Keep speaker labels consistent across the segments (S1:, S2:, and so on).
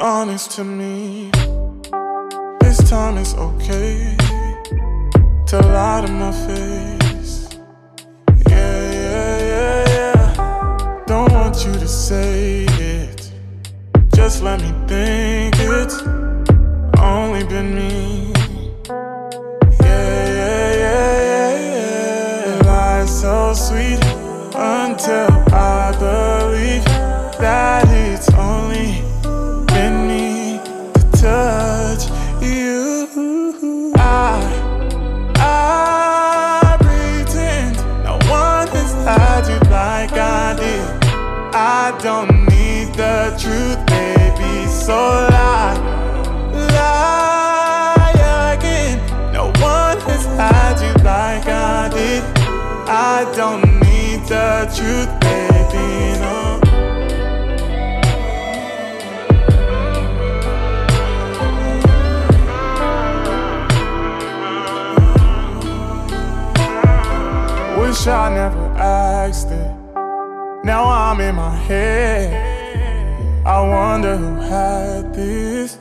S1: honest to me. This time it's okay to lie to my face. Yeah, yeah, yeah, yeah. Don't want you to say it. Just let me think it's only been me. I'm in my head. I wonder who had this.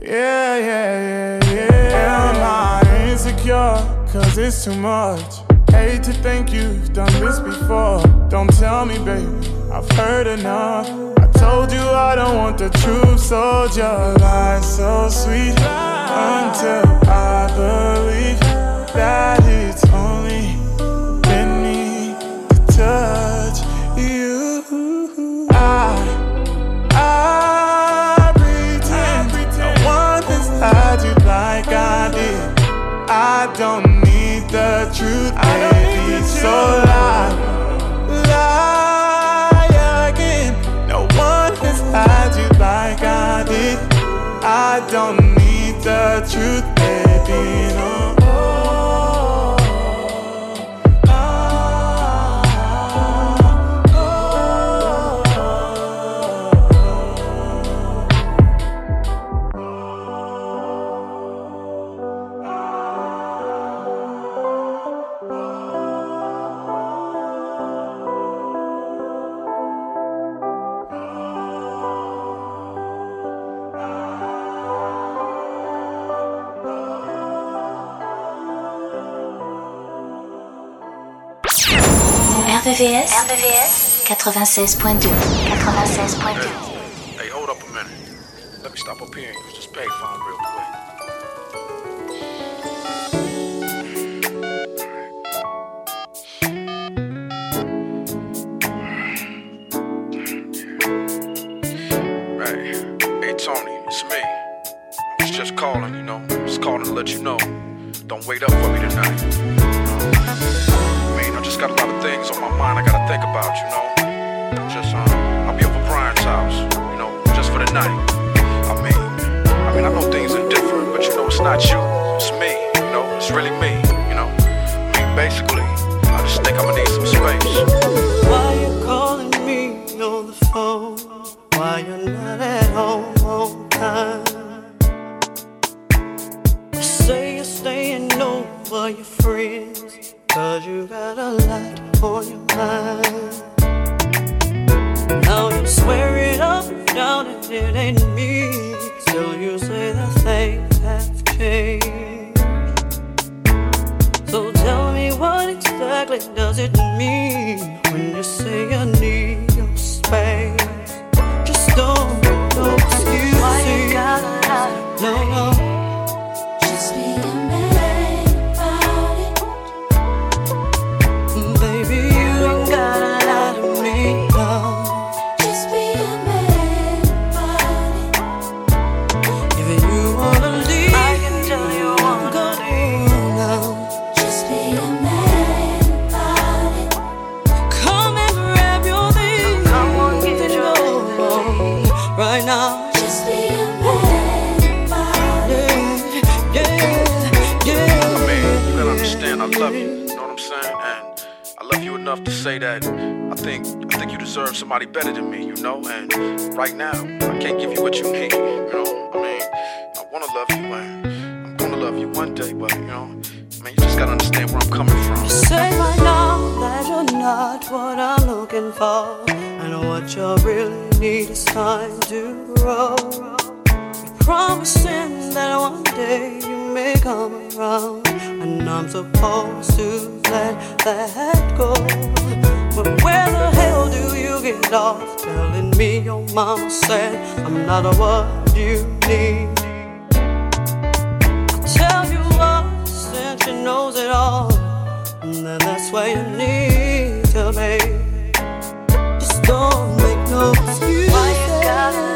S1: Yeah, yeah, yeah, yeah. Am I insecure? Cause it's too much. Hate to think you've done this before. Don't tell me, baby, I've heard enough. I told you I don't want the truth, so just lie so sweet until I believe that don't need the truth, baby. So lie, lie
S2: RVVS, RVVS 96.2 96.2
S3: Hey, hold up a minute. Let me stop up here and use this payphone real quick. Hey, hey Tony, it's me. I was just calling, you know, just calling to let you know. Don't wait up for me tonight got a lot of things on my mind I gotta think about, you know. Just, um, I'll be over Brian's house, you know, just for the night. I mean, I mean, I know things are different, but you know, it's not you, it's me, you know, it's really me, you know. Mean, basically, I just think I'm gonna need some space.
S4: Why you calling me on the phone? Why you're not and what you really need is time to grow. Promising that one day you may come around, and I'm supposed to let that go. But where the hell do you get off telling me your mama said I'm not what you need? I tell you what, since she knows it all, and then that's where you need to be. No excuses.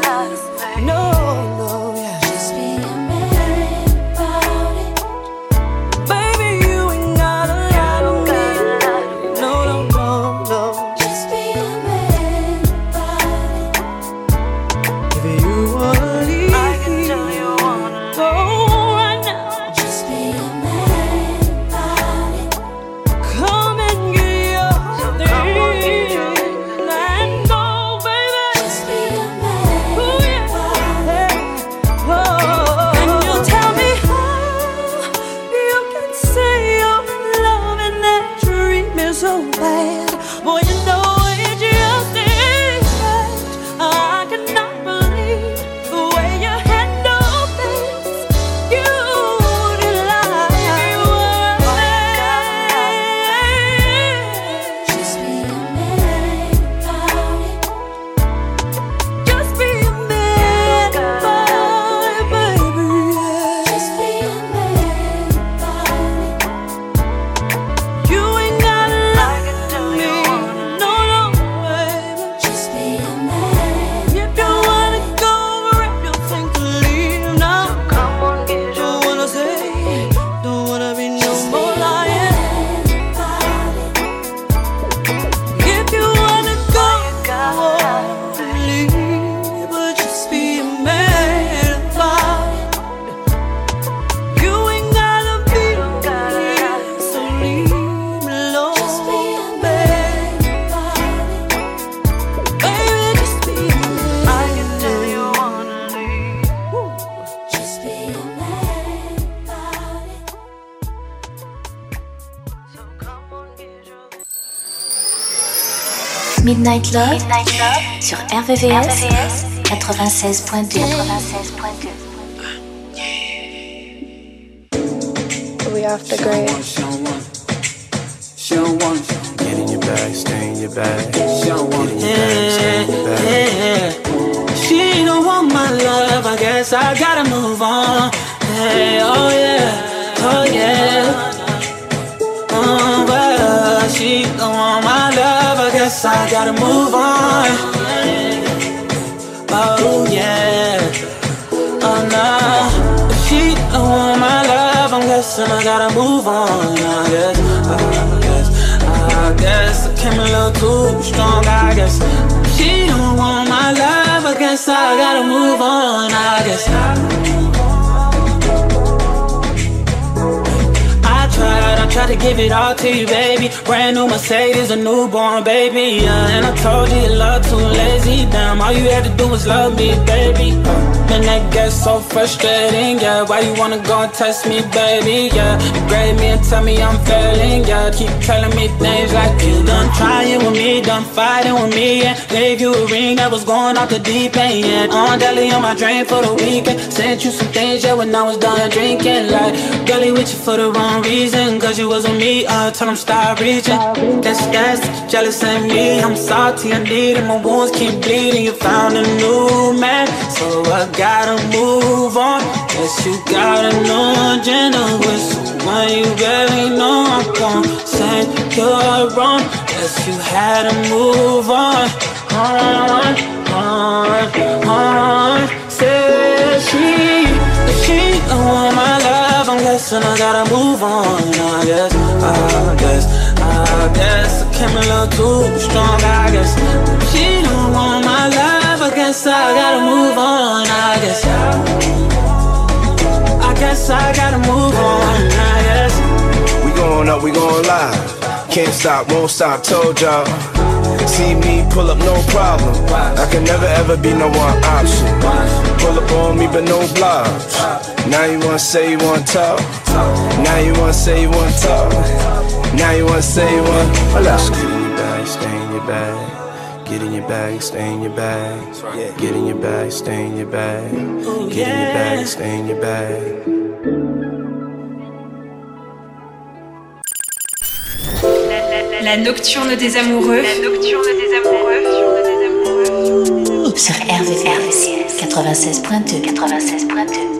S5: Midnight Love, sur RVVS, 96.2.
S6: We off the grid.
S7: She don't want it. She don't want it. Get in your bag, stay in your bag. She don't want it. Get in your bag, stay in your bag.
S8: Yeah. She don't want my love, I guess I gotta move on. Hey, oh yeah, oh yeah. Guess I gotta move on. Oh yeah, oh no. If she don't want my love, I'm guessing I gotta move on. I guess, I guess, I guess I came a little too strong. I guess she don't want my love. I guess I gotta move on. I guess. Tried to give it all to you, baby. Brand new Mercedes, a newborn baby. Yeah, and I told you your love too lazy. Damn, all you had to do was love me, baby. Man, that gets so frustrating. Yeah, why you wanna go and test me, baby? Yeah, you grade me and tell me I'm failing. Yeah, keep telling me things like you done trying with me, done fighting with me. Yeah, gave you a ring that was going off the deep end. Yeah, on deli on my drain for the weekend. Sent you some things, yeah, when I was done drinking. Like, girlie with you for the wrong reason. Cause you was with me, I told him stop reaching. That's that's jealous of me. I'm salty, I need it. My wounds keep bleeding. You found a new man, so I gotta move on. Guess you got a new agenda with someone you barely know. I'm gon' say you're wrong. Guess you had to move on. On, on, on. Love. I'm I gotta move on. I guess, I guess, I guess I came a little too strong. I guess she don't want my love. I guess I gotta move on. I guess, I guess I gotta move on. I guess.
S9: We going up, we
S7: Can't stop, won't stop, told y'all. See me pull up, no problem. I can never ever be no one option. Pull up on me, but no blobs. Now you wanna say you wanna talk. Now you wanna say you wanna talk. Now you wanna say you wanna. Hold up. Get in your bag, stay in your bag. Get in your bag, stay in your bag. Get in your bag, stay in your bag. Get in your bag, stay in your bag.
S9: La nocturne des amoureux. La nocturne des amoureux.
S5: Sur RVRVCS 96.2 96.2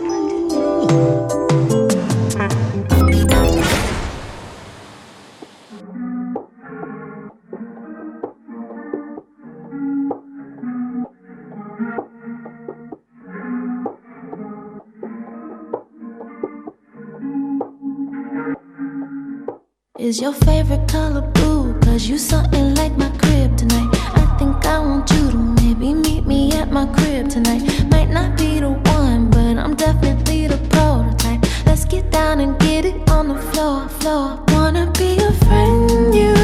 S10: Is your favorite color blue? Cause you something like my crib tonight. I think I want you to maybe meet me at my crib tonight. Might not be the one, but I'm definitely the prototype. Let's get down and get it on the floor, floor. Wanna be a friend you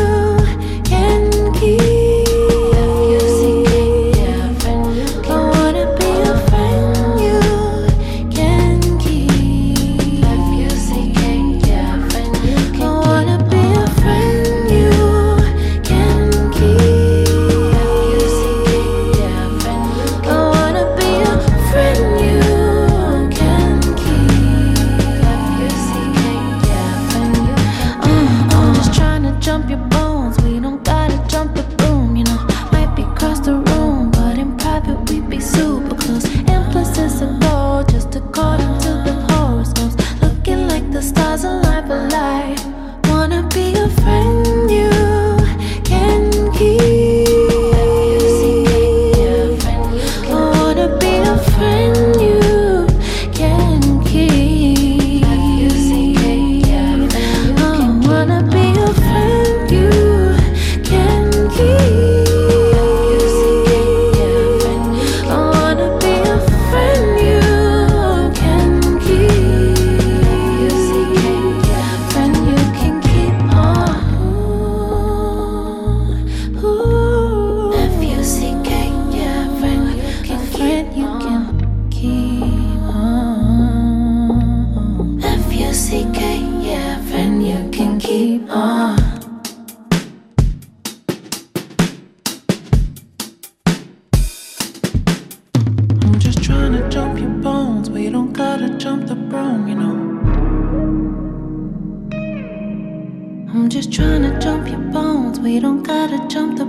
S10: We don't gotta jump the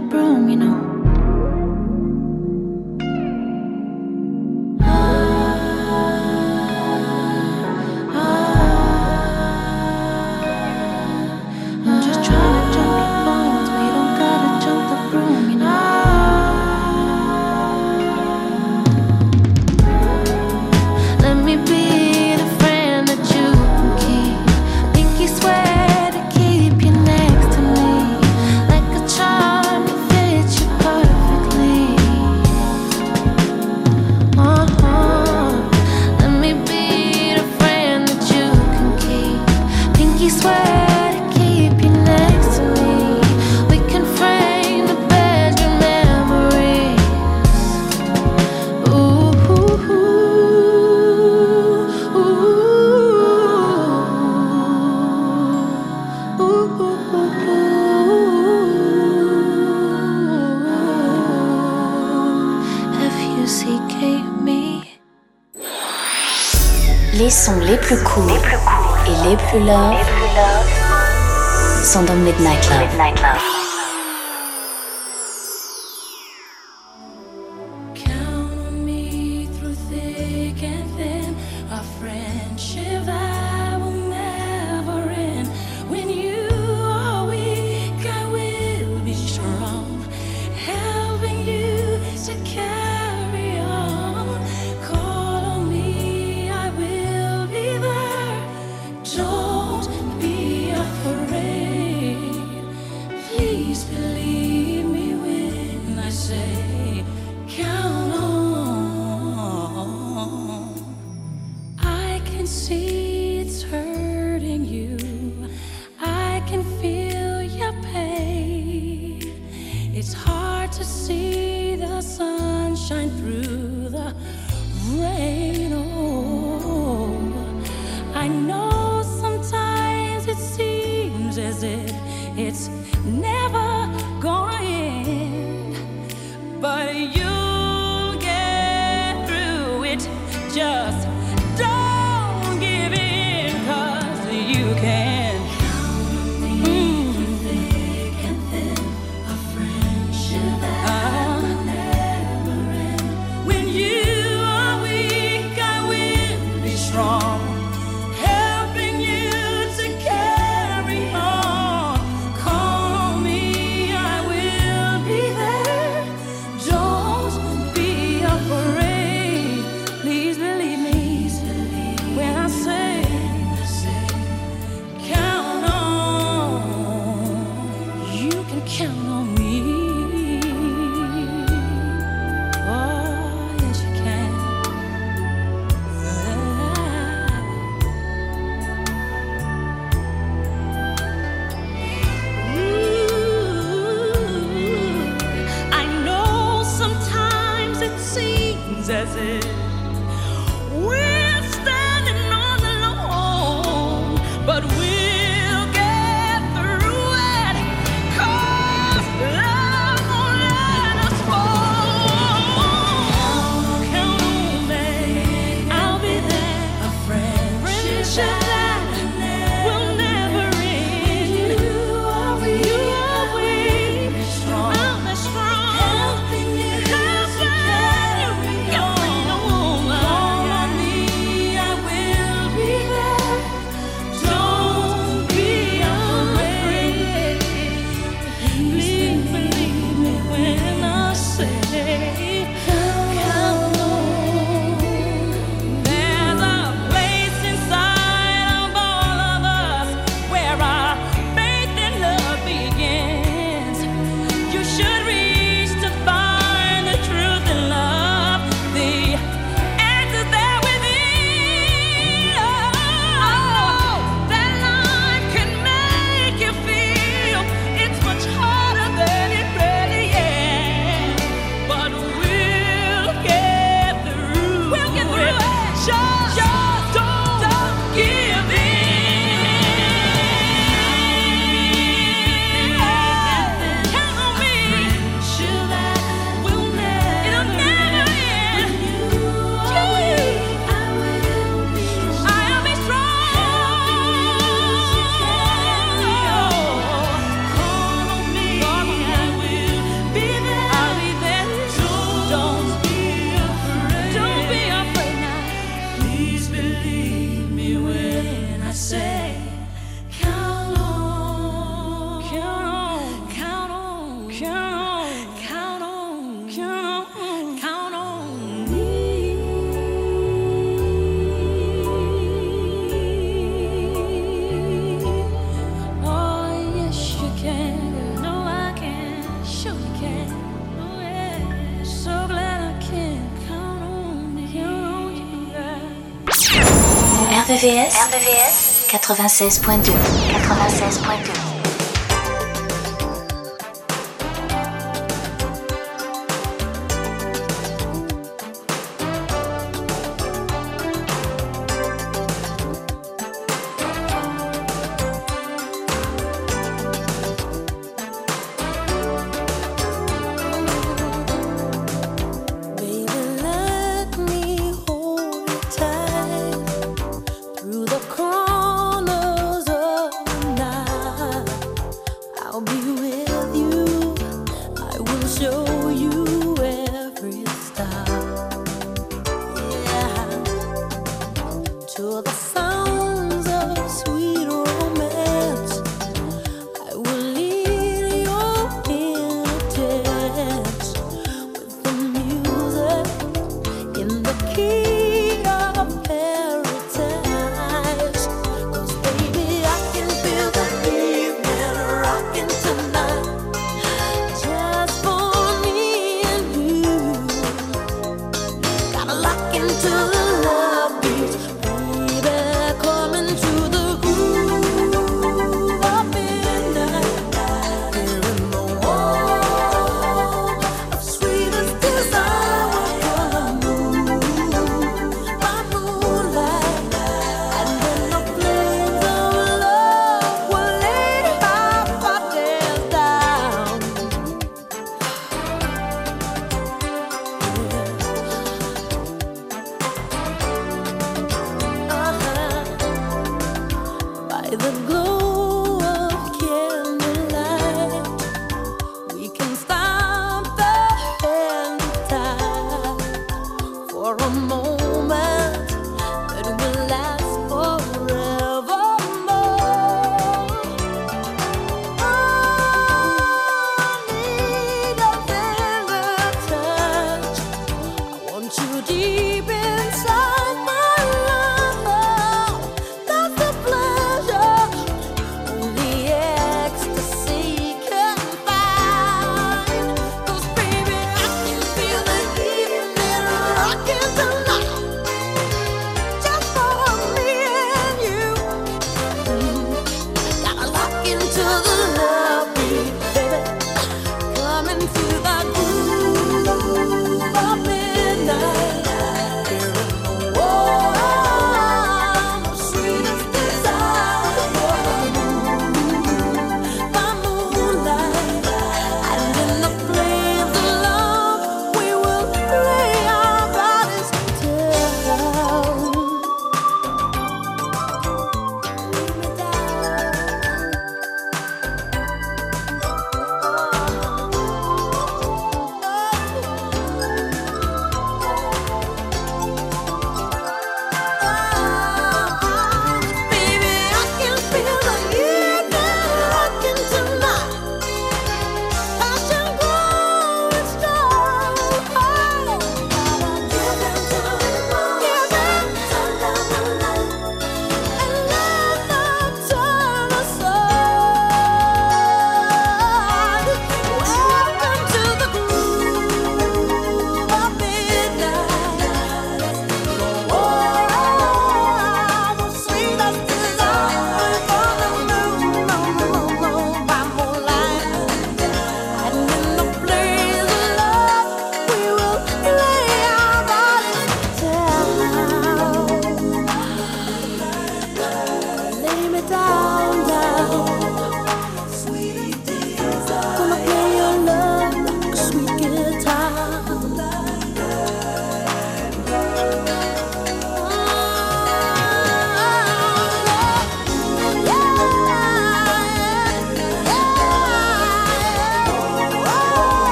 S2: RVVS, RVVS 96.2 96.2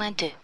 S11: 102.2.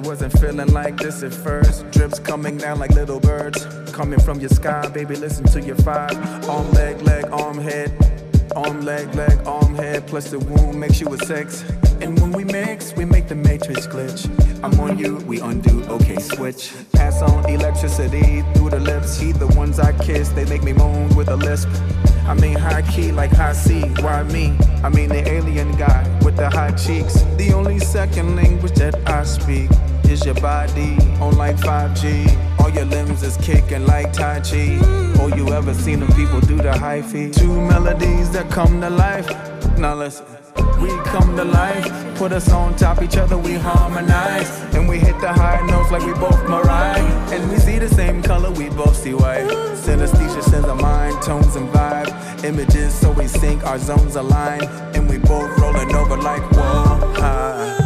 S12: 96.2.
S13: at first. Drips coming down like little birds. Coming from your sky, baby, listen to your five. Arm, leg, leg, arm, head. Arm, leg, leg, arm, head. Plus the womb makes you a sex. And when we mix, we make the matrix glitch. I'm on you, we undo, okay, switch. Pass on electricity through the lips. He the ones I kiss, they make me moan with a lisp. I mean high key like high C, why me? I mean the alien guy with the high cheeks. The only second language that I speak is your body on like 5G. All your limbs is kicking like Tai Chi. Oh, you ever seen them people do the high hyphy? Two melodies that come to life. Now listen.
S10: We come to life, put us on top each other, we harmonize. And we hit the high notes like we both Mariah. And we see the same color, we both see white. Synesthesia sends a mind, tones and vibe. Images so we sync, our zones align. And we both rolling over like whoa. High.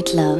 S5: Midnight Love.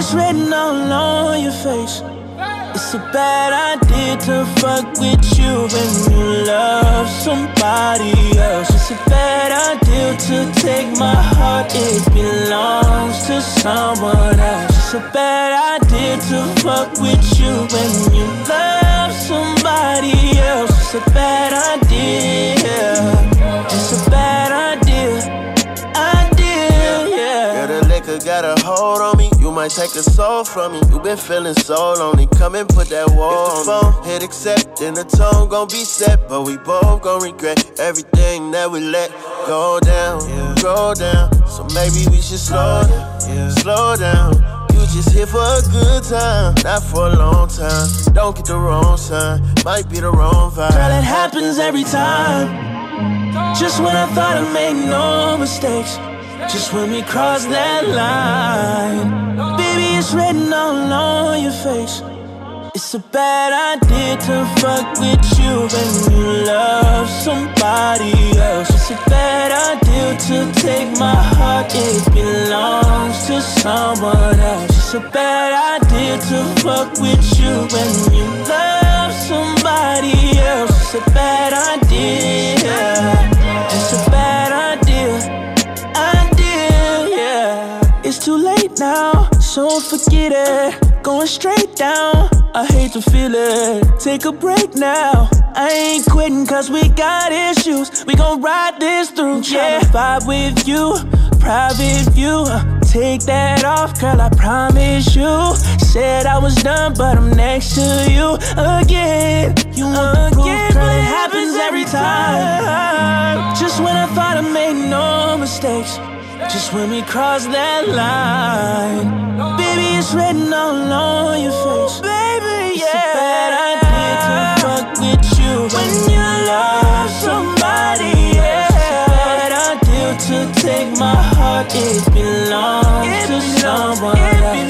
S14: it's written all on your face. It's a bad idea to fuck with you when you love somebody else. It's a bad idea to take my heart, it belongs to someone else. It's a bad idea to fuck with you when you love somebody else. It's a bad idea. It's a bad idea Idea, yeah.
S15: Girl, the liquor got a hold on me. You might take a soul from me. You been feeling so lonely. Come and put that wall on the phone. Hit accept, then the tone gon' be set. But we both gon' regret everything that we let go down, yeah. go down. So maybe we should slow down, yeah. slow down. You just here for a good time, not for a long time. Don't get the wrong sign, might be the wrong vibe.
S14: Girl, it happens every time. Just when I thought I made no mistakes. Just when we cross that line, it's written all on your face. It's a bad idea to fuck with you when you love somebody else. It's a bad idea to take my heart, it belongs to someone else. It's a bad idea to fuck with you when you love somebody else. It's a bad idea. It's a bad idea. Idea, Yeah. It's too late now, so forget it. Going straight down, I hate to feel it. Take a break now. I ain't quitting cause we got issues. We gon' ride this through, yeah. Vibe with you, private view. Take that off, girl, I promise you. Said I was done, but I'm next to you again. You want proof, girl, it happens every time. Just when I thought I made no mistakes. Just when we cross that line, baby, it's written all on your face. Baby, yeah. It's a bad idea to fuck with you when you love somebody else. It's a bad idea to take my heart, it belongs it to belongs, someone else.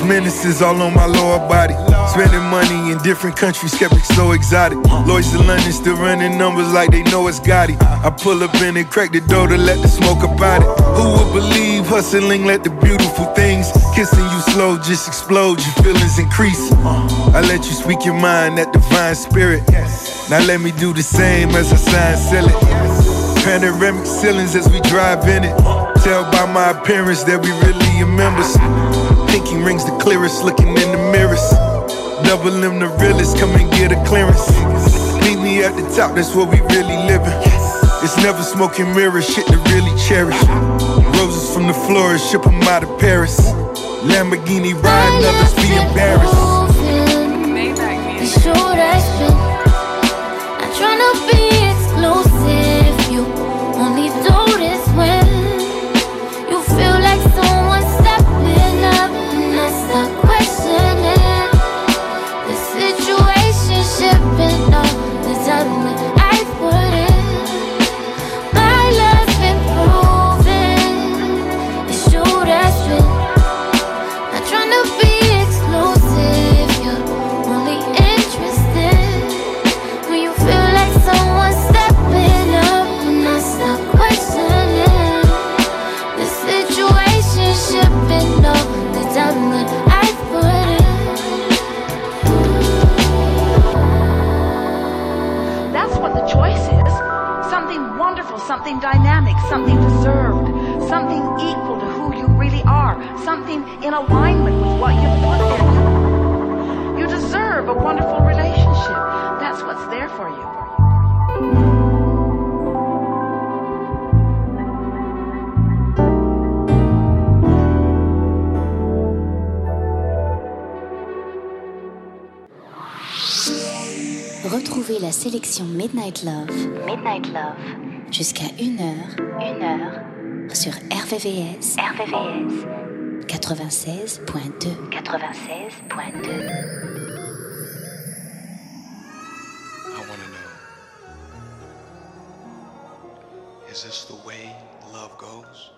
S16: Is all on my lower body. Spending money in different countries, kept it so exotic. Lloyds in London still running numbers like they know it's Gotti. I pull up in and crack the door to let the smoke about it. Who would believe hustling let the beautiful things kissing you slow just explode, your feelings increase. I let you speak your mind, that divine spirit. Now let me do the same as I sign, sell it. Panoramic ceilings as we drive in it. Tell by my appearance that we really are members. Pinky rings the clearest, looking in the mirrors. Double M the realest, come and get a clearance. Meet me at the top, that's where we really living. It's never smoking mirrors, shit to really cherish. Roses from the florist, ship them out of Paris. Lamborghini riding, others be embarrassed.
S10: I'm trying to be
S17: in alignment with what you've put there. You, you deserve a wonderful relationship. That's what's there for you.
S2: Retrouvez la sélection Midnight Love. Midnight Love jusqu'à 1h, 1h sur RVVS, RVVS 96.2, 96.2.
S18: Is this the way love goes? goes.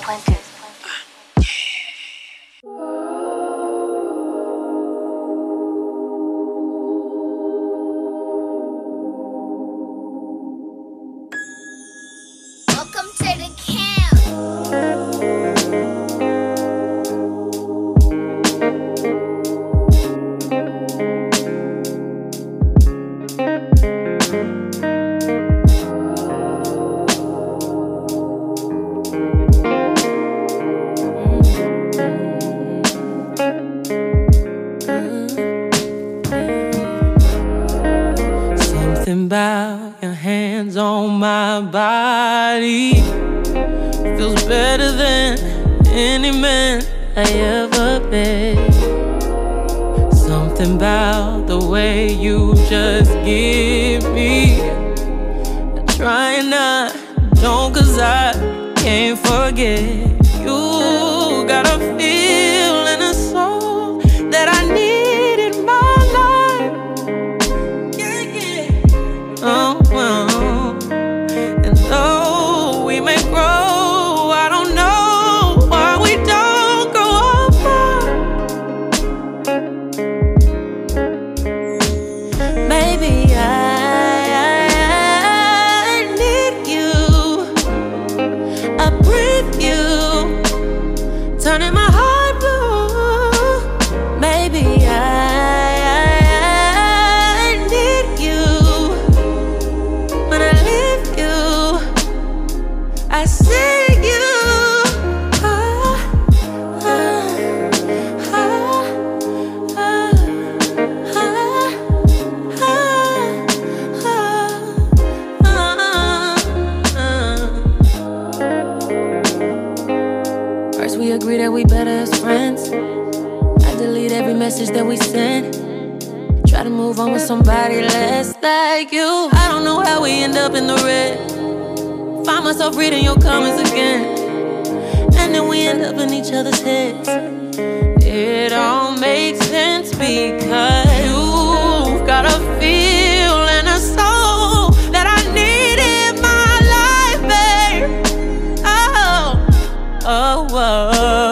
S19: never been. Something about the way you just
S2: give me. I try not, don't,
S14: cause I can't forget. You gotta feel move on with somebody less like you. I don't know how we end up in the red. Find myself reading your comments again. And then we end up in each other's heads. It all makes sense because you've got a feel and a soul that I need in my life, babe. Oh, oh, oh.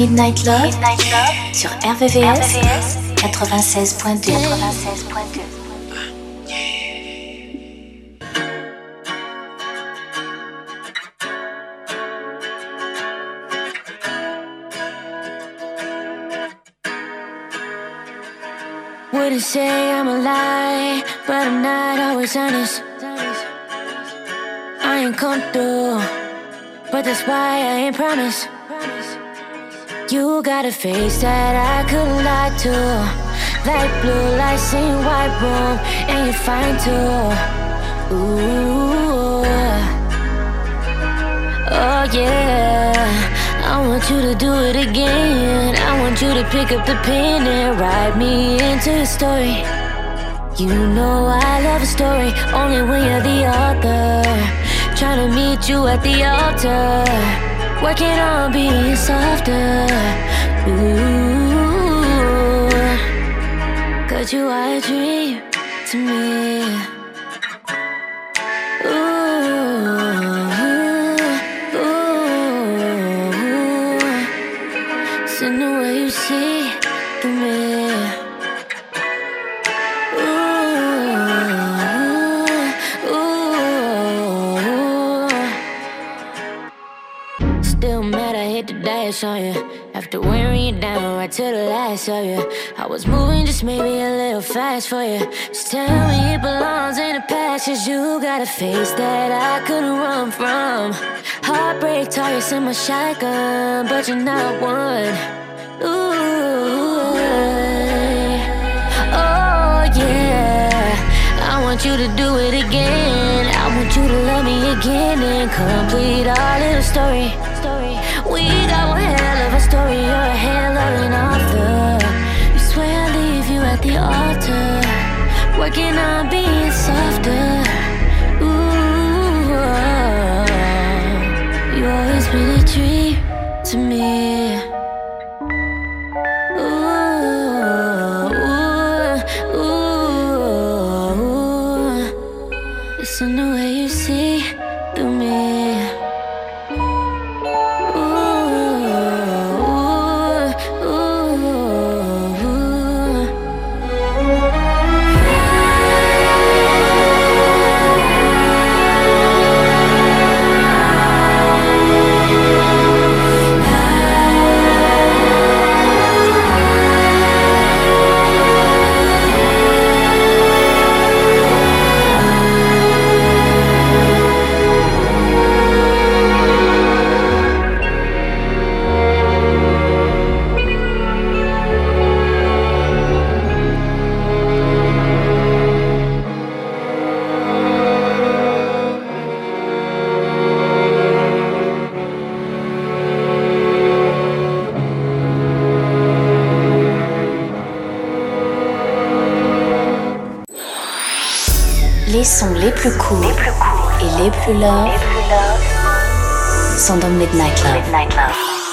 S14: Midnight Love,
S2: Midnight Love sur RVVS, 96.2 96.2
S14: Wouldn't say I'm a lie, but I'm not always honest. I ain't come through, but that's why I ain't promise. You got a face that I couldn't lie to. Like blue lights in white room, and you're fine too. Ooh, oh yeah. I want you to do it again. I want you to pick up the pen and write me into your story. You know I love a story only when you're the author. Trying to meet you at the altar. Working on being softer. Ooh, cause you are a dream to me. dash on you. After wearing you down right to the last of you. I was moving just maybe a little fast for you. Just tell me it belongs in the past. Cause you got a face that I couldn't run from. Heartbreak targets in my shotgun, but you're not one. Ooh, oh yeah.
S20: I want you to do it again. I want you to love me again and complete our little story. We got one hell of a story. You're a hell of an author. You swear I leave you at the altar, working on being softer. Ooh, you always been a dream to me.
S2: Les sons les plus courts et les plus love sont dans Midnight Love.
S21: Looking